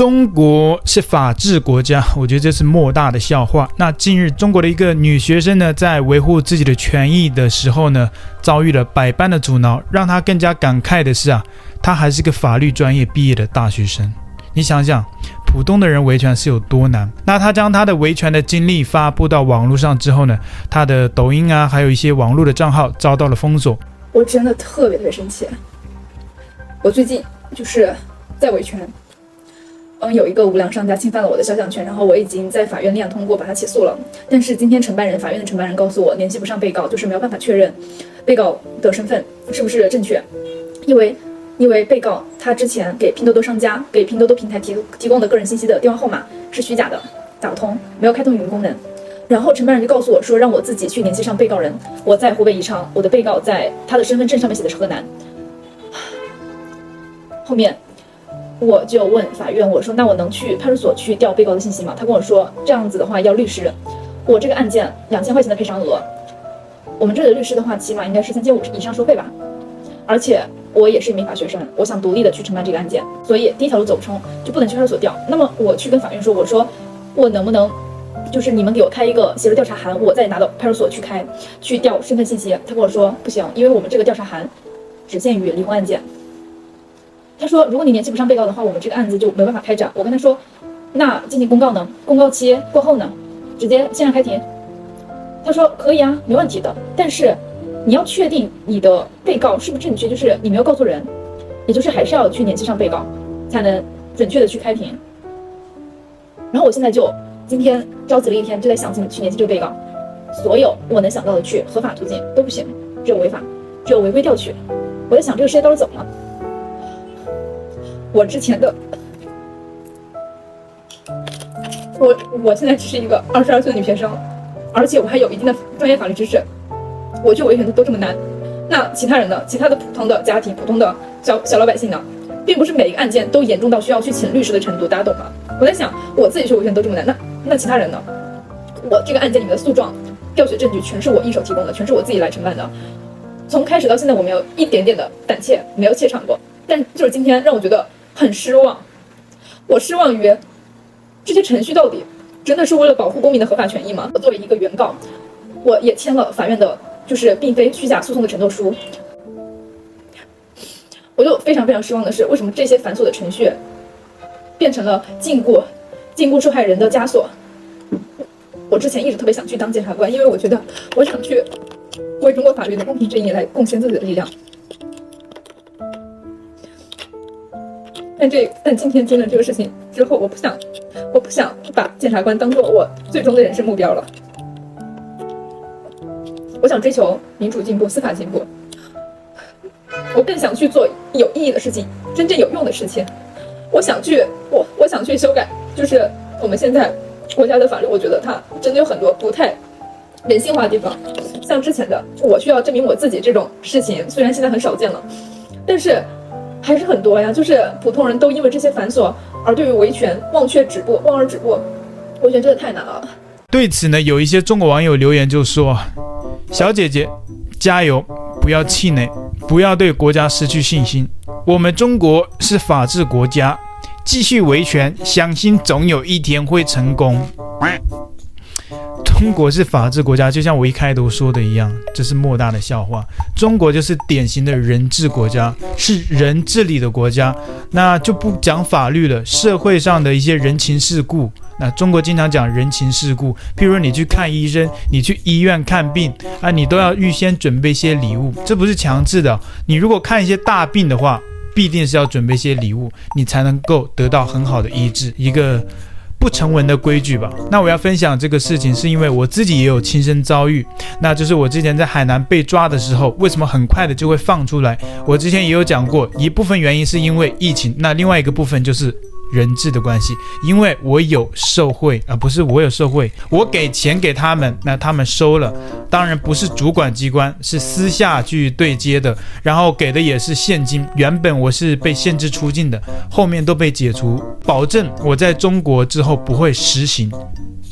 中国是法治国家，我觉得这是莫大的笑话。那近日，中国的一个女学生呢，在维护自己的权益的时候呢，遭遇了百般的阻挠。让她更加感慨的是啊，她还是个法律专业毕业的大学生。你想想，普通的人维权是有多难？那她将她的维权的经历发布到网络上之后呢，她的抖音啊，还有一些网络的账号遭到了封锁。我真的特别特别生气。我最近就是在维权。嗯，有一个无良商家侵犯了我的肖像权，然后我已经在法院立案通过，把他起诉了。但是今天承办人，法院的承办人告诉我，联系不上被告，就是没有办法确认被告的身份是不是正确，因为因为被告他之前给拼多多商家、给拼多多平台提提供的个人信息的电话号码是虚假的，打不通，没有开通语音功能。然后承办人就告诉我说，让我自己去联系上被告人。我在湖北宜昌，我的被告在他的身份证上面写的是河南。后面。我就问法院，我说那我能去派出所去调被告的信息吗？他跟我说这样子的话要律师，我这个案件两千块钱的赔偿额，我们这里的律师的话起码应该是三千五以上收费吧。而且我也是一名法学生，我想独立的去承办这个案件，所以第一条路走不通，就不能去派出所调。那么我去跟法院说，我说我能不能就是你们给我开一个协助调查函，我再拿到派出所去开去调身份信息？他跟我说不行，因为我们这个调查函只限于离婚案件。他说：“如果你联系不上被告的话，我们这个案子就没办法开展。”我跟他说：“那进行公告呢？公告期过后呢？直接线上开庭？”他说：“可以啊，没问题的。但是你要确定你的被告是不是正确，就是你没有告错人，也就是还是要去联系上被告，才能准确的去开庭。”然后我现在就今天着急了一天，就在想怎么去联系这个被告。所有我能想到的去合法途径都不行，只有违法，只有违规调取。我在想这个世界到底怎么了？我之前的，我我现在只是一个二十二岁的女学生，而且我还有一定的专业法律知识。我觉得维权都这么难，那其他人呢？其他的普通的家庭、普通的小小老百姓呢？并不是每一个案件都严重到需要去请律师的程度，大家懂吗？我在想，我自己去维权都这么难，那那其他人呢？我这个案件里面的诉状、调取证据全是我一手提供的，全是我自己来承办的。从开始到现在，我没有一点点的胆怯，没有怯场过。但就是今天让我觉得。很失望，我失望于这些程序到底真的是为了保护公民的合法权益吗？我作为一个原告，我也签了法院的，就是并非虚假诉讼的承诺书。我就非常非常失望的是，为什么这些繁琐的程序变成了禁锢、禁锢受害人的枷锁？我之前一直特别想去当检察官，因为我觉得我想去为中国法律的公平正义来贡献自己的力量。但这但今天真的这个事情之后，我不想，我不想把检察官当做我最终的人生目标了。我想追求民主进步、司法进步。我更想去做有意义的事情，真正有用的事情。我想去，我我想去修改，就是我们现在国家的法律，我觉得它真的有很多不太人性化的地方。像之前的，我需要证明我自己这种事情，虽然现在很少见了，但是。还是很多呀，就是普通人都因为这些繁琐而对于维权忘却止步、望而止步，维权真的太难了。对此呢，有一些中国网友留言就说：“小姐姐，加油，不要气馁，不要对国家失去信心。我们中国是法治国家，继续维权，相信总有一天会成功。”中国是法治国家，就像我一开头说的一样，这是莫大的笑话。中国就是典型的人治国家，是人治理的国家，那就不讲法律了。社会上的一些人情世故，那中国经常讲人情世故，譬如你去看医生，你去医院看病啊，你都要预先准备一些礼物，这不是强制的。你如果看一些大病的话，必定是要准备一些礼物，你才能够得到很好的医治。一个。不成文的规矩吧。那我要分享这个事情，是因为我自己也有亲身遭遇。那就是我之前在海南被抓的时候，为什么很快的就会放出来？我之前也有讲过，一部分原因是因为疫情，那另外一个部分就是。人质的关系，因为我有受贿，而不是我有受贿，我给钱给他们，那他们收了，当然不是主管机关，是私下去对接的，然后给的也是现金。原本我是被限制出境的，后面都被解除，保证我在中国之后不会实行。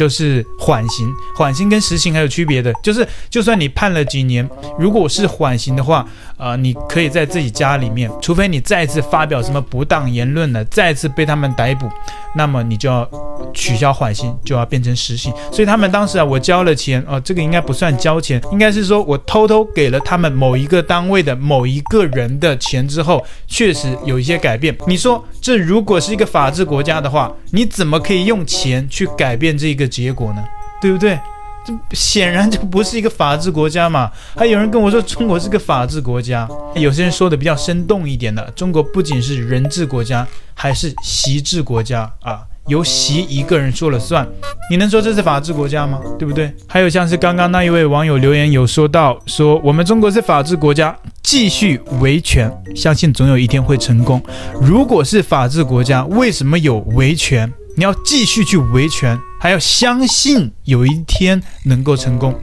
就是缓刑。缓刑跟实刑还有区别的，就是就算你判了几年，如果是缓刑的话，呃，你可以在自己家里面，除非你再次发表什么不当言论了，再次被他们逮捕，那么你就要取消缓刑，就要变成实刑。所以他们当时啊，我交了钱，哦、呃，这个应该不算交钱，应该是说我偷偷给了他们某一个单位的某一个人的钱之后，确实有一些改变。你说这如果是一个法治国家的话，你怎么可以用钱去改变这个结果呢？对不对？这显然就不是一个法治国家嘛。还有人跟我说中国是个法治国家，有些人说的比较生动一点的，中国不仅是人治国家，还是习治国家啊，由习一个人说了算。你能说这是法治国家吗？对不对？还有像是刚刚那一位网友留言有说到，说我们中国是法治国家，继续维权，相信总有一天会成功。如果是法治国家，为什么有维权？你要继续去维权，还要相信有一天能够成功。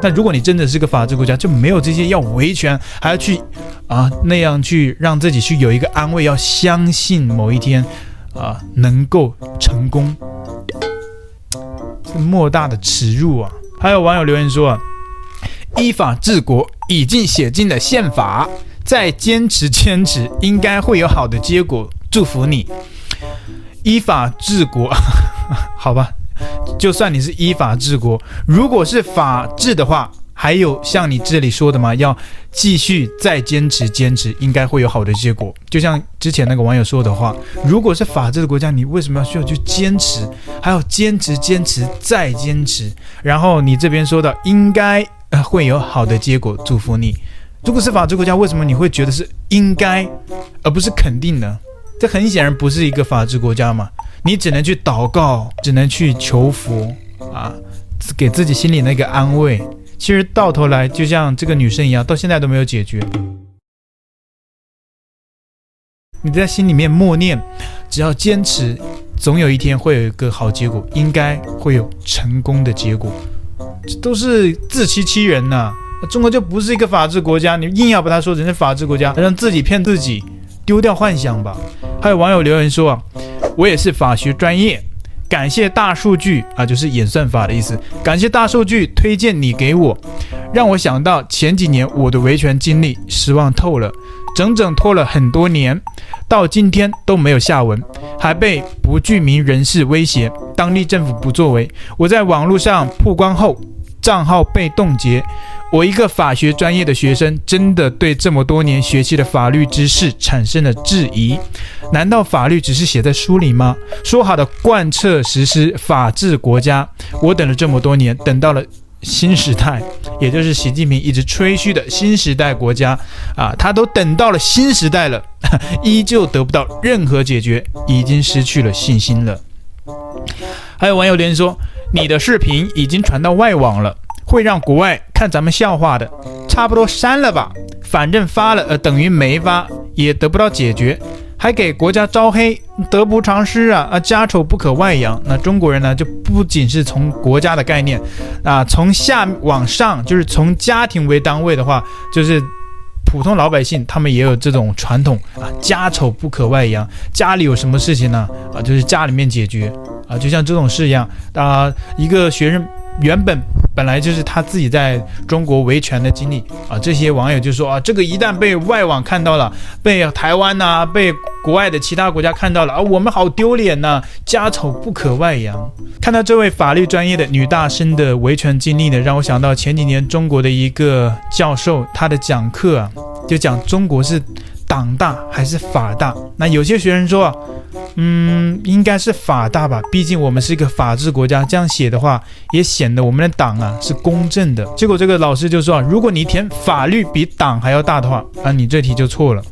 那如果你真的是个法治国家，就没有这些要维权，还要去啊那样去让自己去有一个安慰，要相信某一天啊能够成功，这莫大的耻辱啊！还有网友留言说，依法治国已经写进了宪法，再坚持坚持，应该会有好的结果。祝福你。依法治国，好吧，就算你是依法治国，如果是法治的话，还有像你这里说的吗？要继续再坚持坚持，应该会有好的结果。就像之前那个网友说的话，如果是法治的国家，你为什么要需要去坚持，还要坚持坚持再坚持？然后你这边说的应该会有好的结果，祝福你。如果是法治国家，为什么你会觉得是应该，而不是肯定呢？这很显然不是一个法治国家嘛，你只能去祷告，只能去求福啊，给自己心里那个安慰。其实到头来，就像这个女生一样，到现在都没有解决。你在心里面默念，只要坚持，总有一天会有一个好结果，应该会有成功的结果。这都是自欺欺人呐！中国就不是一个法治国家，你硬要把它说成是法治国家，让自己骗自己，丢掉幻想吧。还有网友留言说啊，我也是法学专业，感谢大数据啊，就是演算法的意思。感谢大数据推荐你给我，让我想到前几年我的维权经历，失望透了，整整拖了很多年，到今天都没有下文，还被不具名人士威胁，当地政府不作为。我在网络上曝光后，账号被冻结。我一个法学专业的学生，真的对这么多年学习的法律知识产生了质疑。难道法律只是写在书里吗？说好的贯彻实施法治国家，我等了这么多年，等到了新时代，也就是习近平一直吹嘘的新时代国家啊，他都等到了新时代了，依旧得不到任何解决，已经失去了信心了。还有网友留言说：“你的视频已经传到外网了。”会让国外看咱们笑话的，差不多删了吧。反正发了，呃，等于没发，也得不到解决，还给国家招黑，得不偿失啊！啊，家丑不可外扬。那中国人呢，就不仅是从国家的概念，啊，从下往上，就是从家庭为单位的话，就是普通老百姓，他们也有这种传统啊，家丑不可外扬。家里有什么事情呢？啊，就是家里面解决啊，就像这种事一样啊，一个学生。原本本来就是他自己在中国维权的经历啊，这些网友就说啊，这个一旦被外网看到了，被台湾呐、被国外的其他国家看到了啊，我们好丢脸呐、家丑不可外扬。看到这位法律专业的女大生的维权经历呢，让我想到前几年中国的一个教授，他的讲课啊，就讲中国是党大还是法大？那有些学生说啊。嗯，应该是法大吧，毕竟我们是一个法治国家。这样写的话，也显得我们的党啊是公正的。结果这个老师就说啊，如果你填法律比党还要大的话，啊，你这题就错了。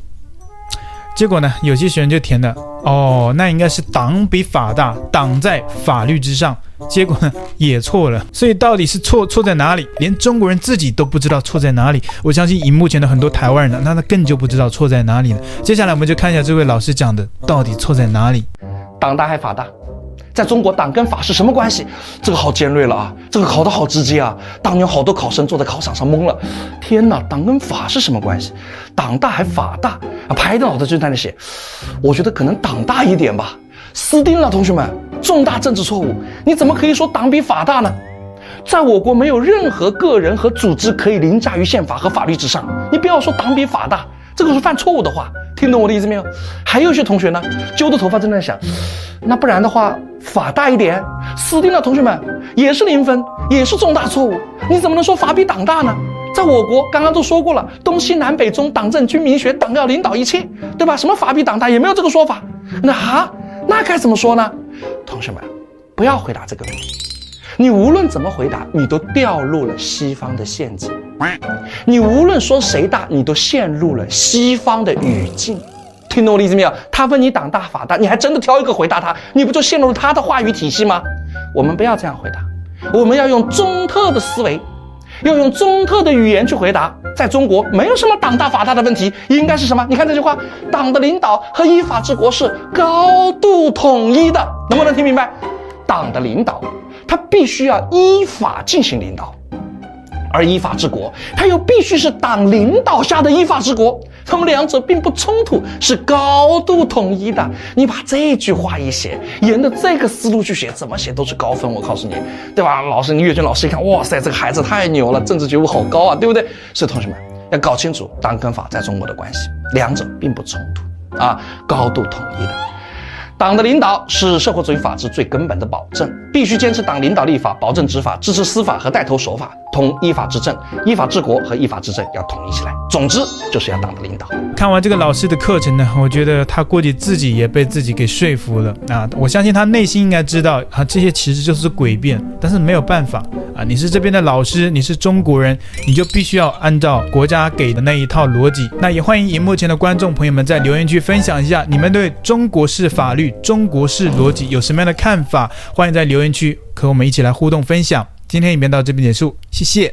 结果呢，有些学生就填了，哦，那应该是党比法大，党在法律之上。结果呢，也错了。所以到底是错错在哪里？连中国人自己都不知道错在哪里。我相信荧幕前的很多台湾人呢，那他更就不知道错在哪里了。接下来我们就看一下这位老师讲的到底错在哪里。党大还法大？在中国，党跟法是什么关系？这个好尖锐了啊！这个考得好直接啊！当年好多考生坐在考场上懵了。天哪，党跟法是什么关系？党大还法大？啊，拍着脑袋就在那写。我觉得可能党大一点吧。死定了，同学们！重大政治错误。你怎么可以说党比法大呢？在我国没有任何个人和组织可以凌驾于宪法和法律之上。你不要说党比法大，这个是犯错误的话。听懂我的意思没有？还有一些同学呢，揪着头发正在想，那不然的话，法大一点，死定了。同学们也是零分，也是重大错误。你怎么能说法比党大呢？在我国刚刚都说过了，东西南北中，党政军民学，党要领导一切，对吧？什么法比党大也没有这个说法。那哈，那该怎么说呢？同学们，不要回答这个问题。你无论怎么回答，你都掉入了西方的陷阱。你无论说谁大，你都陷入了西方的语境。听懂我的意思没有？他问你党大法大，你还真的挑一个回答他，你不就陷入了他的话语体系吗？我们不要这样回答，我们要用中特的思维，要用中特的语言去回答。在中国，没有什么党大法大的问题，应该是什么？你看这句话，党的领导和依法治国是高度统一的，能不能听明白？党的领导。他必须要依法进行领导，而依法治国，他又必须是党领导下的依法治国，他们两者并不冲突，是高度统一的。你把这句话一写，沿着这个思路去写，怎么写都是高分。我告诉你，对吧？老师，你阅卷老师一看，哇塞，这个孩子太牛了，政治觉悟好高啊，对不对？所以同学们要搞清楚党跟法在中国的关系，两者并不冲突啊，高度统一的。党的领导是社会主义法治最根本的保证，必须坚持党领导立法，保证执法，支持司法和带头守法，同依法执政，依法治国和依法治政要统一起来。总之就是要党的领导。看完这个老师的课程呢，我觉得他估计自己也被自己给说服了啊！我相信他内心应该知道啊，这些其实就是诡辩，但是没有办法啊！你是这边的老师，你是中国人，你就必须要按照国家给的那一套逻辑。那也欢迎荧幕前的观众朋友们在留言区分享一下你们对中国式法律、中国式逻辑有什么样的看法？欢迎在留言区和我们一起来互动分享。今天影片到这边结束，谢谢。